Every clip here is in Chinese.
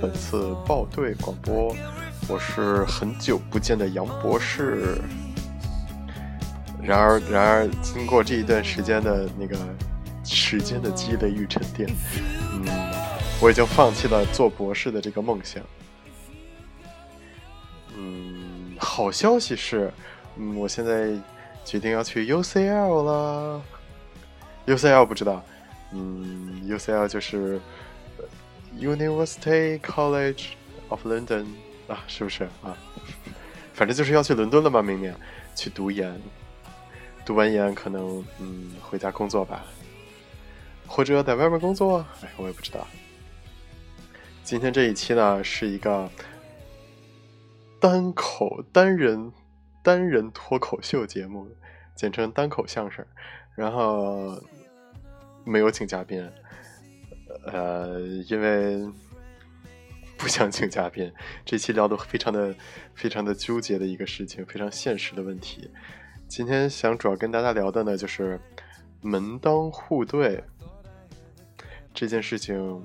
本次报队广播，我是很久不见的杨博士。然而，然而，经过这一段时间的那个时间的积累与沉淀，嗯，我已经放弃了做博士的这个梦想。嗯，好消息是，嗯，我现在决定要去 UCL 了。UCL 不知道，嗯，UCL 就是 University College of London 啊，是不是啊？反正就是要去伦敦了嘛，明年去读研，读完研可能嗯回家工作吧，或者在外面工作，哎，我也不知道。今天这一期呢是一个单口单人单人脱口秀节目，简称单口相声。然后没有请嘉宾，呃，因为 不想请嘉宾。这期聊的非常的、非常的纠结的一个事情，非常现实的问题。今天想主要跟大家聊的呢，就是门当户对这件事情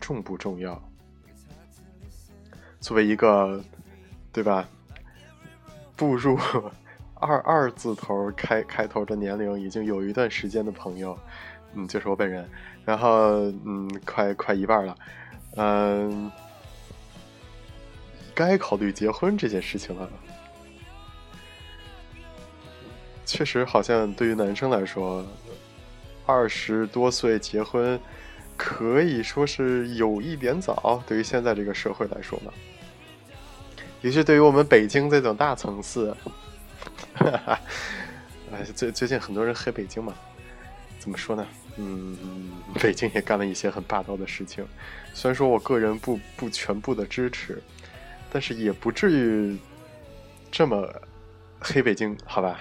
重不重要？作为一个，对吧？步入。二二字头开开头的年龄已经有一段时间的朋友，嗯，就是我本人，然后嗯，快快一半了，嗯，该考虑结婚这件事情了。确实，好像对于男生来说，二十多岁结婚可以说是有一点早。对于现在这个社会来说呢，尤其对于我们北京这种大城市。哈哈，哎，最最近很多人黑北京嘛，怎么说呢？嗯，北京也干了一些很霸道的事情。虽然说我个人不不全部的支持，但是也不至于这么黑北京，好吧？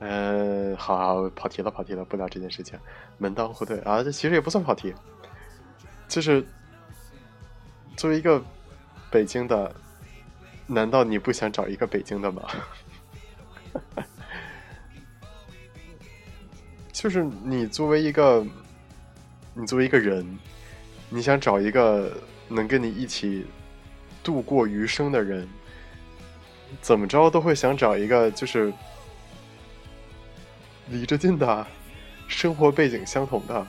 嗯，好好跑题了，跑题了，不聊这件事情。门当户对啊，这其实也不算跑题，就是作为一个北京的。难道你不想找一个北京的吗？就是你作为一个，你作为一个人，你想找一个能跟你一起度过余生的人，怎么着都会想找一个就是离着近的，生活背景相同的。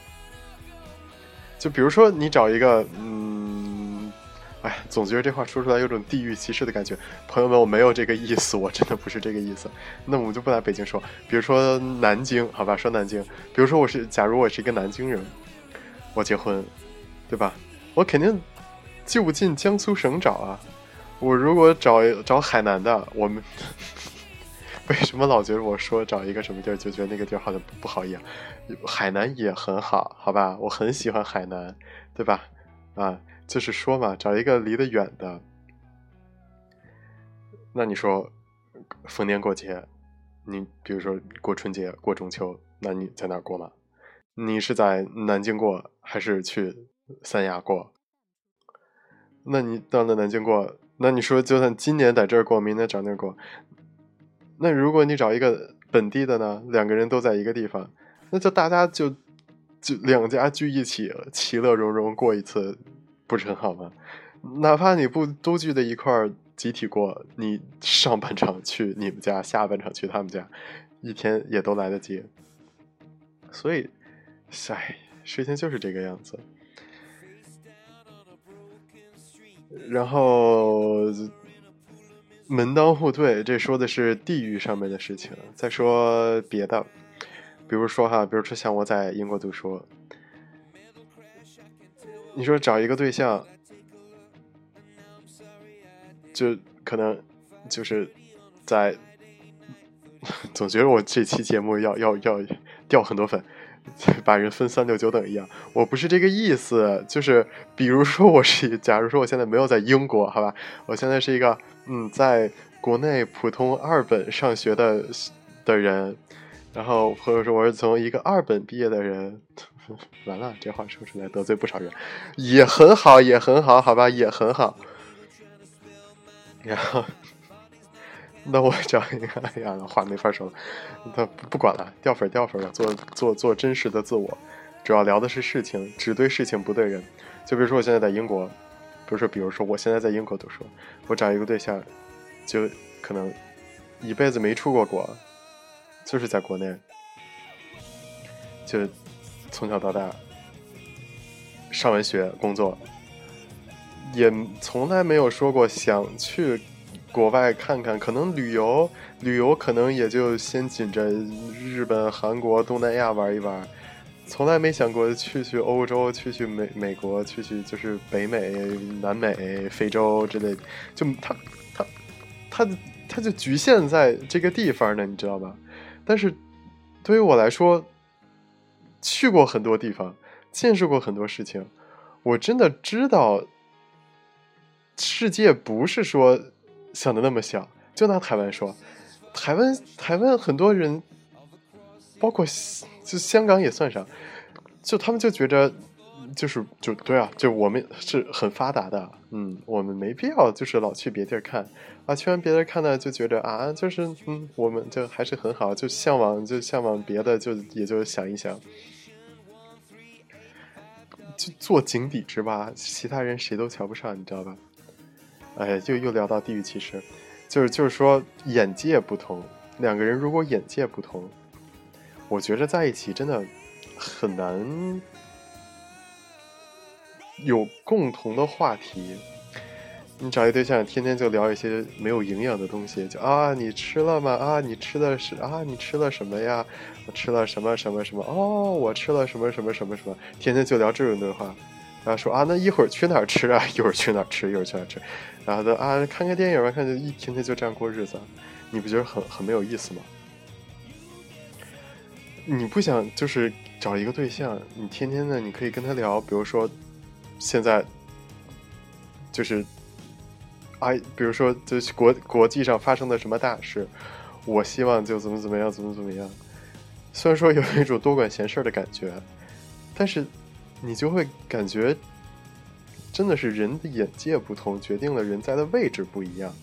就比如说，你找一个，嗯。哎，总觉得这话说出来有种地域歧视的感觉。朋友们，我没有这个意思，我真的不是这个意思。那我们就不来北京说，比如说南京，好吧，说南京。比如说我是，假如我是一个南京人，我结婚，对吧？我肯定就近江苏省找啊。我如果找找海南的，我们 为什么老觉得我说找一个什么地儿就觉得那个地儿好像不好一样？海南也很好，好吧？我很喜欢海南，对吧？啊。就是说嘛，找一个离得远的。那你说，逢年过节，你比如说过春节、过中秋，那你在哪过吗？你是在南京过，还是去三亚过？那你到了南京过，那你说就算今年在这儿过，明年找那儿过，那如果你找一个本地的呢？两个人都在一个地方，那就大家就就两家聚一起，其乐融融过一次。不是很好吗？哪怕你不都聚在一块儿集体过，你上半场去你们家，下半场去他们家，一天也都来得及。所以，唉，事情就是这个样子。然后门当户对，这说的是地域上面的事情。再说别的，比如说哈，比如说像我在英国读书。你说找一个对象，就可能就是在，总觉得我这期节目要要要掉很多粉，把人分三六九等一样。我不是这个意思，就是比如说我是，假如说我现在没有在英国，好吧，我现在是一个嗯，在国内普通二本上学的的人，然后或者说我是从一个二本毕业的人。完了，这话说出来得罪不少人，也很好，也很好，好吧，也很好。然后，那我找一个，哎呀，话没法说了，他不管了，掉粉掉粉了，做做做真实的自我，主要聊的是事情，只对事情不对人。就比如说我现在在英国，比如说比如说我现在在英国读书，我找一个对象，就可能一辈子没出过国，就是在国内，就从小到大上完学工作，也从来没有说过想去。国外看看，可能旅游旅游可能也就先紧着日本、韩国、东南亚玩一玩，从来没想过去去欧洲、去去美美国、去去就是北美、南美、非洲之类，就他他他他就局限在这个地方呢，你知道吧？但是对于我来说，去过很多地方，见识过很多事情，我真的知道世界不是说。想的那么小，就拿台湾说，台湾台湾很多人，包括就香港也算上，就他们就觉着，就是就对啊，就我们是很发达的，嗯，我们没必要就是老去别地儿看。啊，去完别地儿看呢，就觉得啊，就是嗯，我们就还是很好，就向往就向往别的，就也就想一想，就做井底之蛙，其他人谁都瞧不上，你知道吧？哎，又又聊到地域歧视，就是就是说眼界不同，两个人如果眼界不同，我觉着在一起真的很难有共同的话题。你找一对象，天天就聊一些没有营养的东西，就啊，你吃了吗？啊，你吃的是啊，你吃了什么呀？我吃了什么什么什么？哦，我吃了什么什么什么什么？天天就聊这种对话。然后说啊，那一会儿去哪儿吃啊？一会儿去哪儿吃？一会儿去哪儿吃？然后的啊，看看电影吧，看就一天天就这样过日子，你不觉得很很没有意思吗？你不想就是找一个对象，你天天的你可以跟他聊，比如说现在就是啊，比如说就是国国际上发生的什么大事，我希望就怎么怎么样，怎么怎么样。虽然说有一种多管闲事的感觉，但是。你就会感觉，真的是人的眼界不同，决定了人在的位置不一样。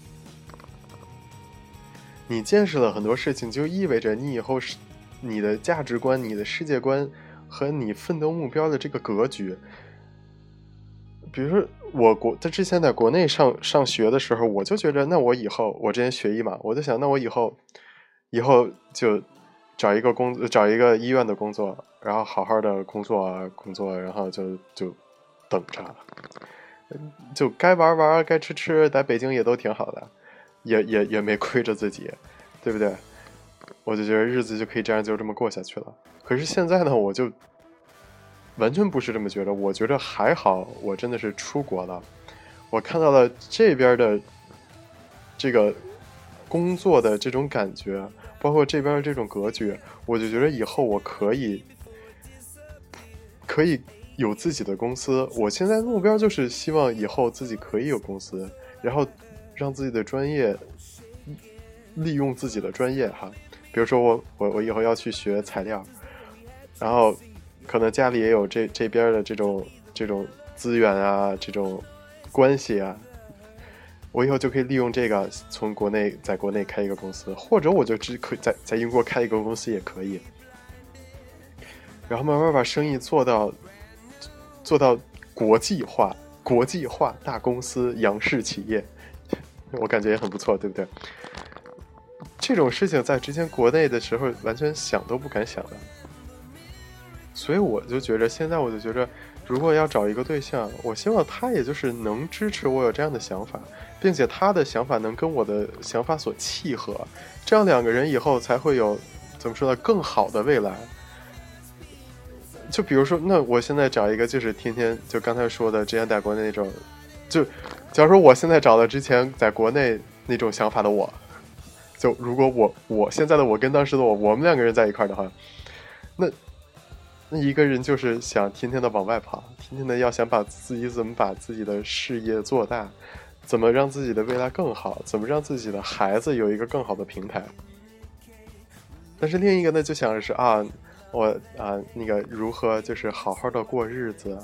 你见识了很多事情，就意味着你以后是你的价值观、你的世界观和你奋斗目标的这个格局。比如说，我国在之前在国内上上学的时候，我就觉得，那我以后我之前学医嘛，我就想，那我以后以后就找一个工，找一个医院的工作。然后好好的工作工作，然后就就等着，就该玩玩，该吃吃，在北京也都挺好的，也也也没 亏着自己，对不对？我就觉得日子就可以这样就这么过下去了。可是现在呢，我就完全不是这么觉得。我觉得还好，我真的是出国了，我看到了这边的这个工作的这种感觉，包括这边的这种格局，我就觉得以后我可以。可以有自己的公司，我现在目标就是希望以后自己可以有公司，然后让自己的专业利用自己的专业哈。比如说我我我以后要去学材料，然后可能家里也有这这边的这种这种资源啊，这种关系啊，我以后就可以利用这个从国内在国内开一个公司，或者我就只可以在在英国开一个公司也可以。然后慢慢把生意做到做到国际化，国际化大公司、洋式企业，我感觉也很不错，对不对？这种事情在之前国内的时候完全想都不敢想的，所以我就觉着，现在我就觉着，如果要找一个对象，我希望他也就是能支持我有这样的想法，并且他的想法能跟我的想法所契合，这样两个人以后才会有怎么说呢？更好的未来。就比如说，那我现在找一个，就是天天就刚才说的，之前在国内那种，就假如说我现在找了之前在国内那种想法的我，就如果我我现在的我跟当时的我，我们两个人在一块儿的话，那那一个人就是想天天的往外跑，天天的要想把自己怎么把自己的事业做大，怎么让自己的未来更好，怎么让自己的孩子有一个更好的平台。但是另一个呢，就想的是啊。我啊，那个如何就是好好的过日子，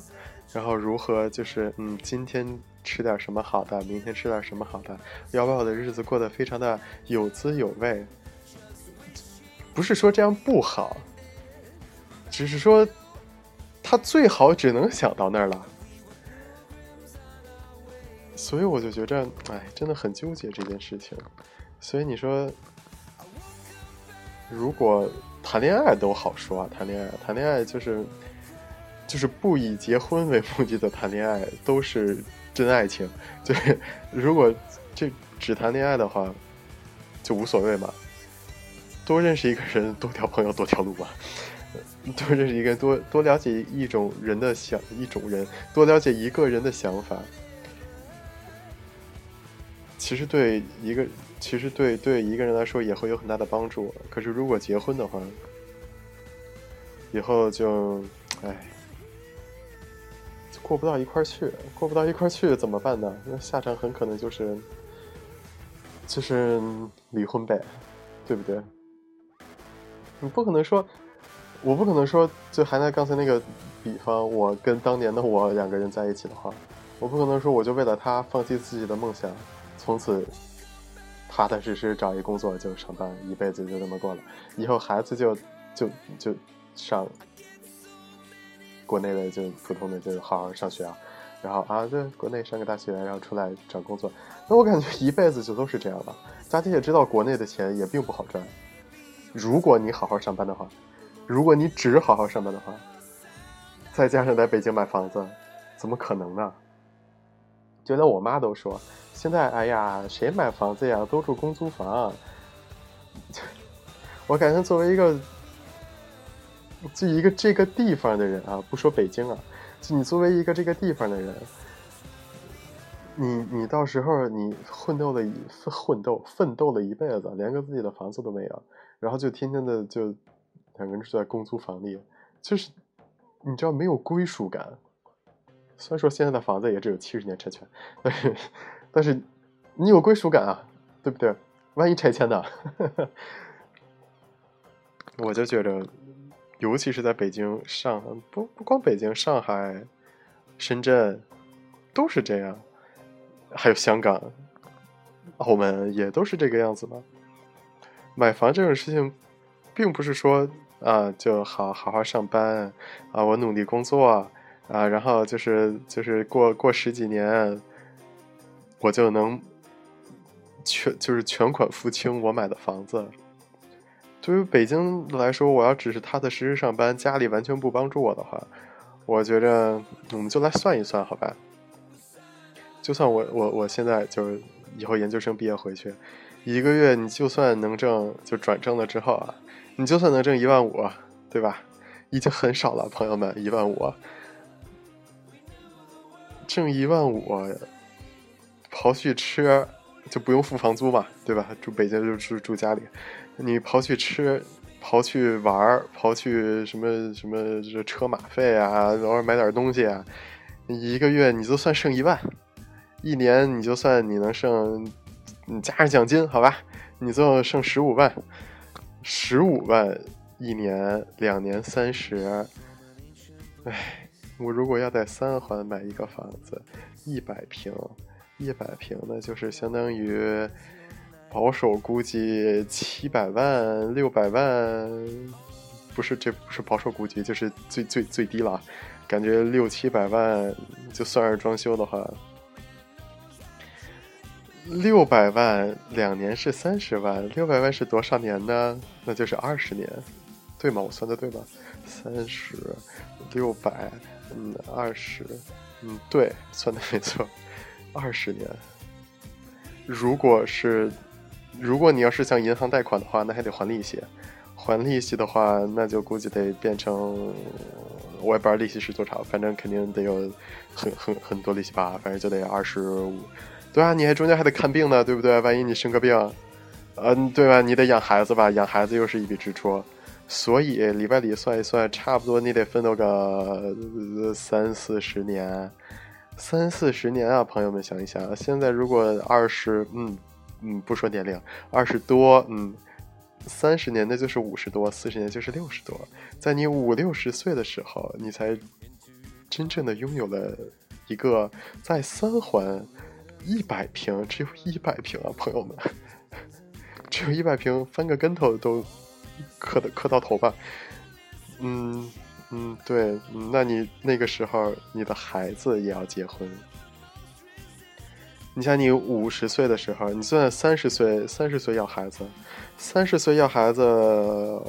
然后如何就是嗯，今天吃点什么好的，明天吃点什么好的，要把我的日子过得非常的有滋有味。不是说这样不好，只是说他最好只能想到那儿了。所以我就觉着，哎，真的很纠结这件事情。所以你说，如果谈恋爱都好说啊，谈恋爱，谈恋爱就是。就是不以结婚为目的的谈恋爱都是真爱情，就是如果这只谈恋爱的话，就无所谓嘛。多认识一个人，多条朋友，多条路嘛。多认识一个，多多了解一种人的想，一种人，多了解一个人的想法。其实对一个，其实对对一个人来说也会有很大的帮助。可是如果结婚的话，以后就，唉。过不到一块儿去，过不到一块儿去怎么办呢？那下场很可能就是，就是离婚呗，对不对？你不可能说，我不可能说，就还在刚才那个比方，我跟当年的我两个人在一起的话，我不可能说我就为了他放弃自己的梦想，从此踏踏实实找一工作就上班，一辈子就这么过了，以后孩子就就就上。国内的就普通的就好好上学啊，然后啊，在国内上个大学，然后出来找工作。那我感觉一辈子就都是这样的。大家也知道，国内的钱也并不好赚。如果你好好上班的话，如果你只好好上班的话，再加上在北京买房子，怎么可能呢？就连我妈都说，现在哎呀，谁买房子呀？都住公租房。我感觉作为一个。就一个这个地方的人啊，不说北京啊，就你作为一个这个地方的人，你你到时候你混斗了一混斗奋斗了一辈子，连个自己的房子都没有，然后就天天的就两个人住在公租房里，就是你知道没有归属感。虽然说现在的房子也只有七十年拆迁，但是但是你有归属感啊，对不对？万一拆迁呢？我就觉得。尤其是在北京、上海，不不光北京、上海、深圳，都是这样，还有香港、澳门也都是这个样子嘛。买房这种事情，并不是说啊，就好好好上班啊，我努力工作啊，然后就是就是过过十几年，我就能全就是全款付清我买的房子。对于北京来说，我要只是踏踏实实上班，家里完全不帮助我的话，我觉着我们就来算一算，好吧？就算我我我现在就是以后研究生毕业回去，一个月你就算能挣，就转正了之后啊，你就算能挣一万五，对吧？已经很少了，朋友们，一万五，挣一万五，刨去吃，就不用付房租嘛，对吧？住北京就住住家里。你刨去吃，刨去玩，刨去什么什么这车马费啊，偶尔买点东西啊，一个月你就算剩一万，一年你就算你能剩，你加上奖金好吧，你最后剩十五万，十五万一年，两年三十，哎，我如果要在三环买一个房子，一百平，一百平那就是相当于。保守估计七百万、六百万，不是，这不是保守估计，就是最最最低了。感觉六七百万，就算是装修的话，六百万两年是三十万，六百万是多少年呢？那就是二十年，对吗？我算的对吗？三十六百，嗯，二十，嗯，对，算的没错，二十年。如果是。如果你要是向银行贷款的话，那还得还利息，还利息的话，那就估计得变成，我也不知道利息是多少，反正肯定得有很很很多利息吧，反正就得二十五。对啊，你还中间还得看病呢，对不对？万一你生个病，嗯，对吧？你得养孩子吧，养孩子又是一笔支出，所以里外里算一算，差不多你得奋斗个三四十年，三四十年啊，朋友们想一想，现在如果二十，嗯。嗯，不说年龄，二十多，嗯，三十年那就是五十多，四十年就是六十多。在你五六十岁的时候，你才真正的拥有了一个在三环一百平，只有一百平啊，朋友们，只有一百平，翻个跟头都磕的磕到头吧。嗯嗯，对，那你那个时候你的孩子也要结婚。你想，你五十岁的时候，你算三十岁，三十岁要孩子，三十岁要孩子，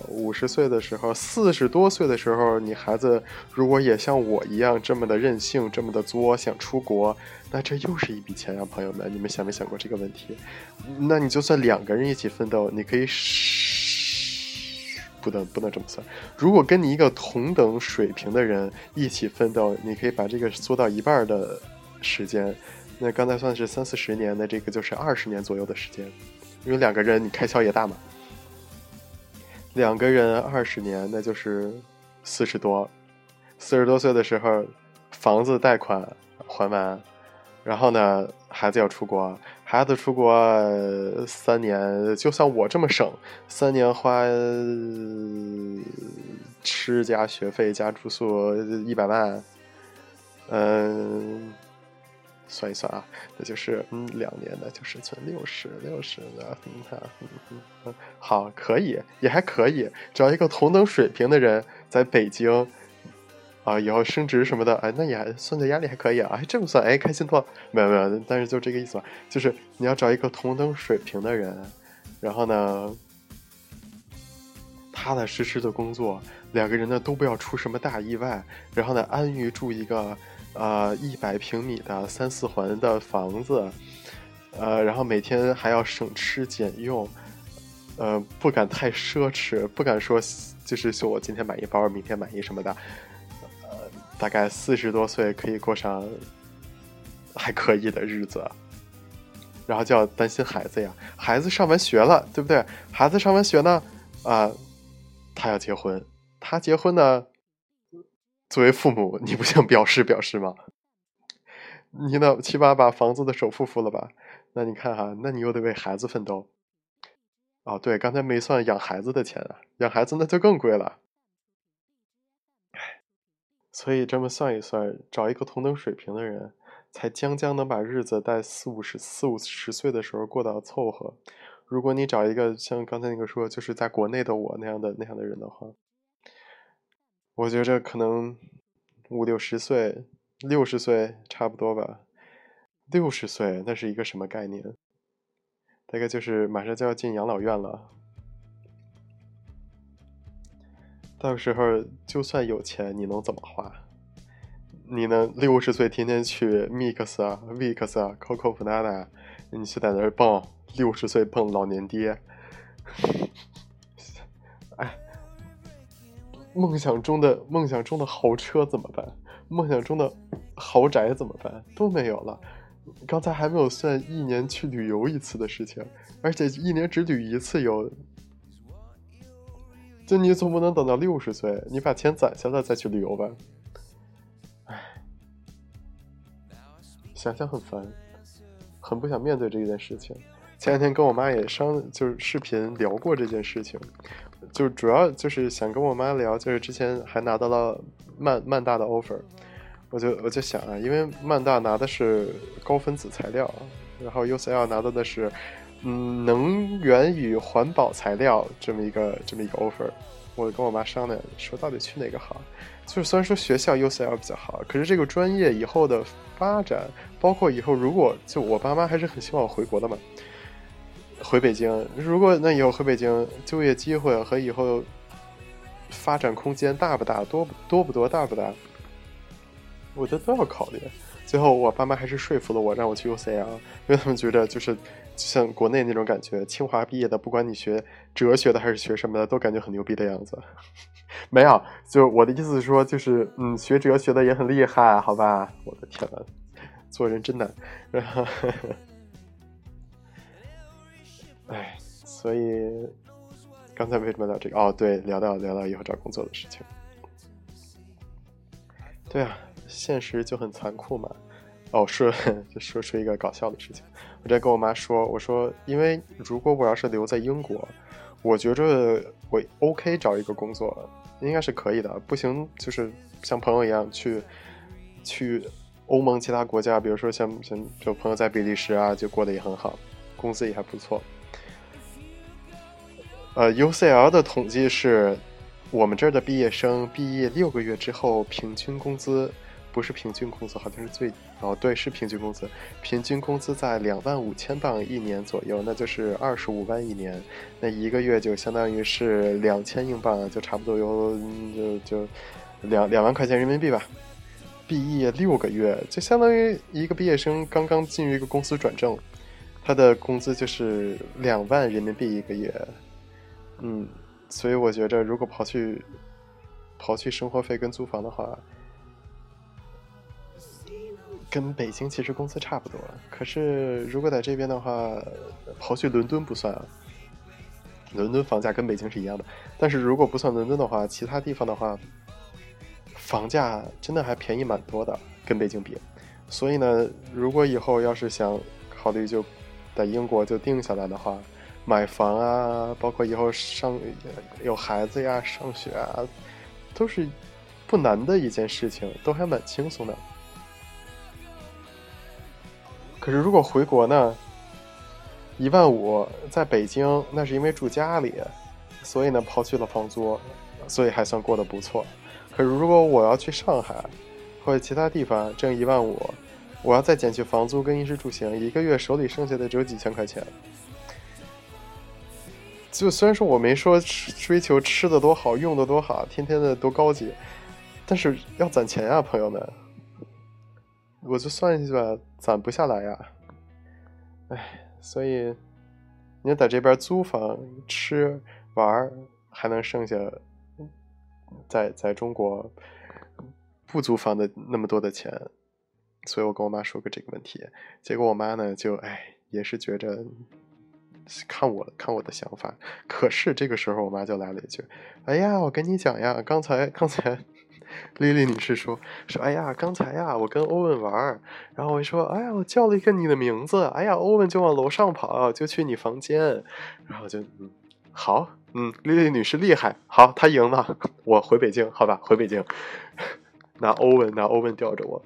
五十岁的时候，四十多岁的时候，你孩子如果也像我一样这么的任性，这么的作，想出国，那这又是一笔钱呀，朋友们，你们想没想过这个问题？那你就算两个人一起奋斗，你可以，不能不能这么算。如果跟你一个同等水平的人一起奋斗，你可以把这个缩到一半的时间。那刚才算是三四十年，那这个就是二十年左右的时间，因为两个人你开销也大嘛。两个人二十年，那就是四十多，四十多岁的时候，房子贷款还完，然后呢，孩子要出国，孩子出国三年，就算我这么省，三年花吃加学费加住宿一百万，嗯。算一算啊，那就是嗯，两年的就是存六十六十的，嗯哈，嗯嗯嗯，好，可以，也还可以，找一个同等水平的人在北京，啊，以后升职什么的，哎，那也还算的压力还可以啊，哎，这么算，哎，开心多了，没有没有，但是就这个意思吧，就是你要找一个同等水平的人，然后呢，踏踏实实的工作，两个人呢都不要出什么大意外，然后呢安于住一个。呃，一百平米的三四环的房子，呃，然后每天还要省吃俭用，呃，不敢太奢侈，不敢说就是说我今天买一包，明天买一什么的，呃，大概四十多岁可以过上还可以的日子，然后就要担心孩子呀，孩子上完学了，对不对？孩子上完学呢，啊，他要结婚，他结婚呢。作为父母，你不想表示表示吗？你呢，起码把房子的首付付了吧？那你看哈，那你又得为孩子奋斗。哦，对，刚才没算养孩子的钱啊，养孩子那就更贵了。所以这么算一算，找一个同等水平的人，才将将能把日子在四五十、四五十岁的时候过到凑合。如果你找一个像刚才那个说，就是在国内的我那样的那样的人的话。我觉着可能五六十岁、六十岁差不多吧。六十岁那是一个什么概念？大概就是马上就要进养老院了。到时候就算有钱，你能怎么花？你能六十岁天天去 Mix 啊、Vix 啊、Coco Banana，你去在那儿蹦，六十岁蹦老年爹。梦想中的梦想中的豪车怎么办？梦想中的豪宅怎么办？都没有了。刚才还没有算一年去旅游一次的事情，而且一年只旅一次游。就你总不能等到六十岁，你把钱攒下来再去旅游吧？唉，想想很烦，很不想面对这件事情。前两天跟我妈也商，就是视频聊过这件事情。就主要就是想跟我妈聊，就是之前还拿到了曼曼大的 offer，我就我就想啊，因为曼大拿的是高分子材料，然后 UCL 拿到的是嗯能源与环保材料这么一个这么一个 offer，我跟我妈商量说到底去哪个好，就是虽然说学校 UCL 比较好，可是这个专业以后的发展，包括以后如果就我爸妈还是很希望我回国的嘛。回北京，如果那以后回北京就业机会和以后发展空间大不大，多多不多，大不大，我觉得都要考虑。最后我爸妈还是说服了我，让我去 UCL，因为他们觉得就是像国内那种感觉，清华毕业的，不管你学哲学的还是学什么的，都感觉很牛逼的样子。没有，就我的意思是说，就是嗯，学哲学的也很厉害，好吧？我的天呐，做人真难。然后。呵呵哎，所以刚才为什么聊这个？哦，对，聊到聊到以后找工作的事情。对啊，现实就很残酷嘛。哦，说 就说出一个搞笑的事情，我在跟我妈说，我说，因为如果我要是留在英国，我觉着我 OK 找一个工作应该是可以的，不行就是像朋友一样去去欧盟其他国家，比如说像像就朋友在比利时啊，就过得也很好，工资也还不错。呃，UCL 的统计是，我们这儿的毕业生毕业六个月之后，平均工资不是平均工资，好像是最哦，对，是平均工资，平均工资在两万五千镑一年左右，那就是二十五万一年，那一个月就相当于是两千英镑，就差不多有就就两两万块钱人民币吧。毕业六个月，就相当于一个毕业生刚刚进入一个公司转正，他的工资就是两万人民币一个月。嗯，所以我觉着，如果刨去刨去生活费跟租房的话，跟北京其实工资差不多。可是如果在这边的话，刨去伦敦不算啊，伦敦房价跟北京是一样的。但是如果不算伦敦的话，其他地方的话。房价真的还便宜蛮多的，跟北京比。所以呢，如果以后要是想考虑就在英国就定下来的话，买房啊，包括以后上有孩子呀、上学啊，都是不难的一件事情，都还蛮轻松的。可是如果回国呢，一万五在北京，那是因为住家里，所以呢抛去了房租，所以还算过得不错。可是，如果我要去上海或者其他地方挣一万五，我要再减去房租跟衣食住行，一个月手里剩下的只有几千块钱。就虽然说我没说追求吃的多好、用的多好、天天的多高级，但是要攒钱呀，朋友们。我就算一下，攒不下来呀。哎，所以你要在这边租房、吃、玩还能剩下。在在中国不租房的那么多的钱，所以我跟我妈说过这个问题，结果我妈呢就哎也是觉着看我看我的想法，可是这个时候我妈就来了一句：“哎呀，我跟你讲呀，刚才刚才丽丽女士说说，哎呀，刚才呀我跟欧文玩，然后我说哎呀我叫了一个你的名字，哎呀欧文就往楼上跑，就去你房间，然后就嗯好。”嗯，丽丽女士厉害，好，她赢了，我回北京，好吧，回北京，拿欧文，拿欧文吊着我。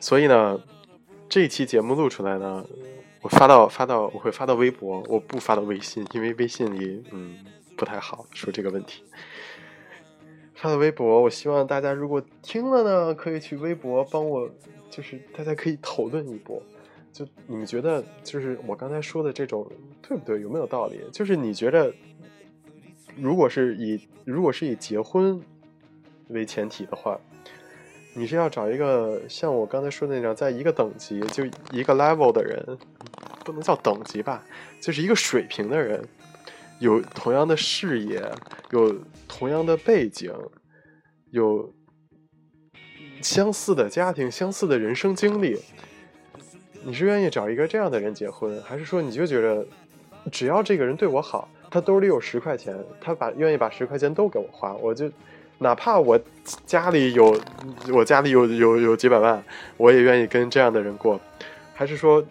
所以呢，这期节目录出来呢，我发到发到，我会发到微博，我不发到微信，因为微信里嗯不太好说这个问题。发到微博，我希望大家如果听了呢，可以去微博帮我，就是大家可以讨论一波。就你们觉得，就是我刚才说的这种对不对？有没有道理？就是你觉得，如果是以如果是以结婚为前提的话，你是要找一个像我刚才说的那样，在一个等级就一个 level 的人，不能叫等级吧，就是一个水平的人，有同样的视野，有同样的背景，有相似的家庭，相似的人生经历。你是愿意找一个这样的人结婚，还是说你就觉得，只要这个人对我好，他兜里有十块钱，他把愿意把十块钱都给我花，我就哪怕我家里有我家里有有有几百万，我也愿意跟这样的人过，还是说，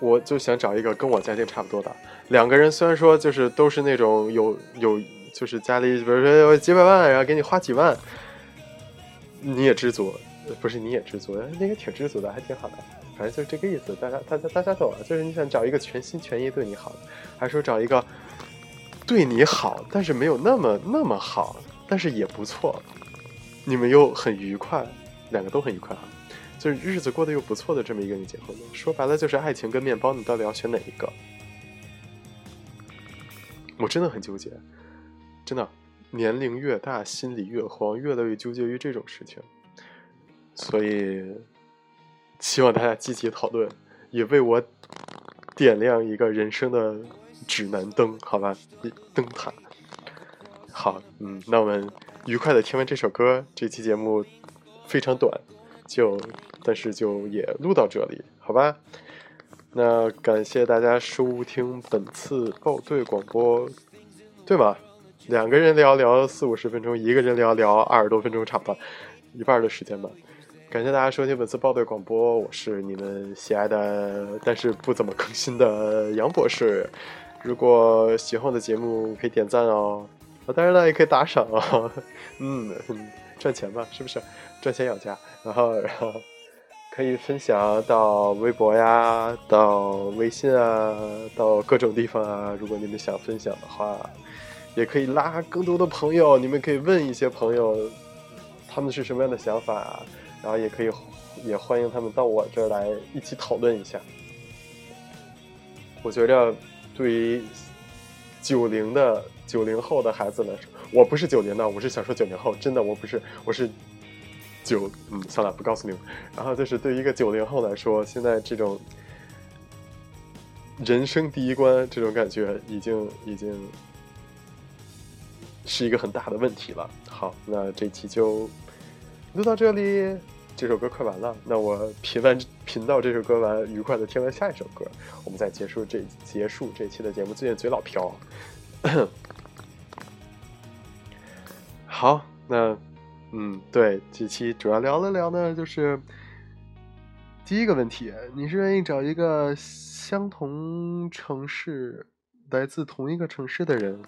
我就想找一个跟我家境差不多的两个人，虽然说就是都是那种有有就是家里比如说有几百万，然后给你花几万，你也知足。不是你也知足，那个挺知足的，还挺好的。反正就是这个意思，大家大家大家懂了。就是你想找一个全心全意对你好的，还是说找一个对你好，但是没有那么那么好，但是也不错，你们又很愉快，两个都很愉快啊，就是日子过得又不错的这么一个人结婚说白了就是爱情跟面包，你到底要选哪一个？我真的很纠结，真的，年龄越大心里越慌，越来越纠结于这种事情。所以，希望大家积极讨论，也为我点亮一个人生的指南灯，好吧？灯塔。好，嗯，那我们愉快的听完这首歌，这期节目非常短，就但是就也录到这里，好吧？那感谢大家收听本次报队广播，对吗？两个人聊聊四五十分钟，一个人聊聊二十多分钟，差不多一半的时间吧。感谢大家收听本次报队广播，我是你们喜爱的但是不怎么更新的杨博士。如果喜欢我的节目，可以点赞哦，当然了，也可以打赏哦。嗯，赚钱嘛，是不是？赚钱养家，然后然后可以分享到微博呀，到微信啊，到各种地方啊。如果你们想分享的话，也可以拉更多的朋友。你们可以问一些朋友，他们是什么样的想法，然后也可以也欢迎他们到我这儿来一起讨论一下。我觉着对于九零的九零后的孩子来说，我不是九零的，我是想说九零后，真的我不是，我是九嗯，算了，不告诉你们。然后就是对于一个九零后来说，现在这种人生第一关这种感觉，已经已经是一个很大的问题了。好，那这期就录到这里。这首歌快完了，那我品完品到这首歌完，愉快的听完下一首歌，我们再结束这结束这期的节目。最近嘴老飘。好，那嗯，对，这期主要聊了聊呢，就是第一个问题，你是愿意找一个相同城市、来自同一个城市的人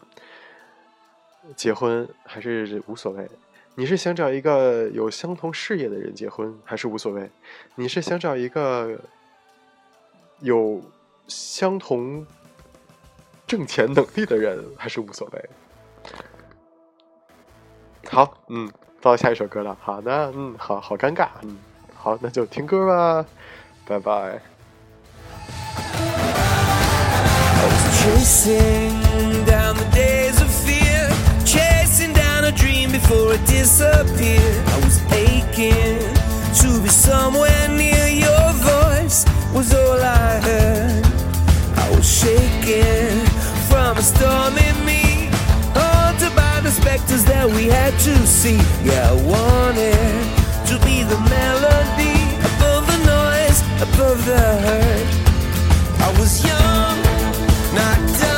结婚，还是无所谓？你是想找一个有相同事业的人结婚，还是无所谓？你是想找一个有相同挣钱能力的人，还是无所谓？好，嗯，到下一首歌了。好的，嗯，好好尴尬，嗯，好，那就听歌吧，拜拜。Before it disappeared. I was aching to be somewhere near your voice, was all I heard. I was shaking from a storm in me, haunted by the specters that we had to see. Yeah, I wanted to be the melody above the noise, above the hurt. I was young, not dumb,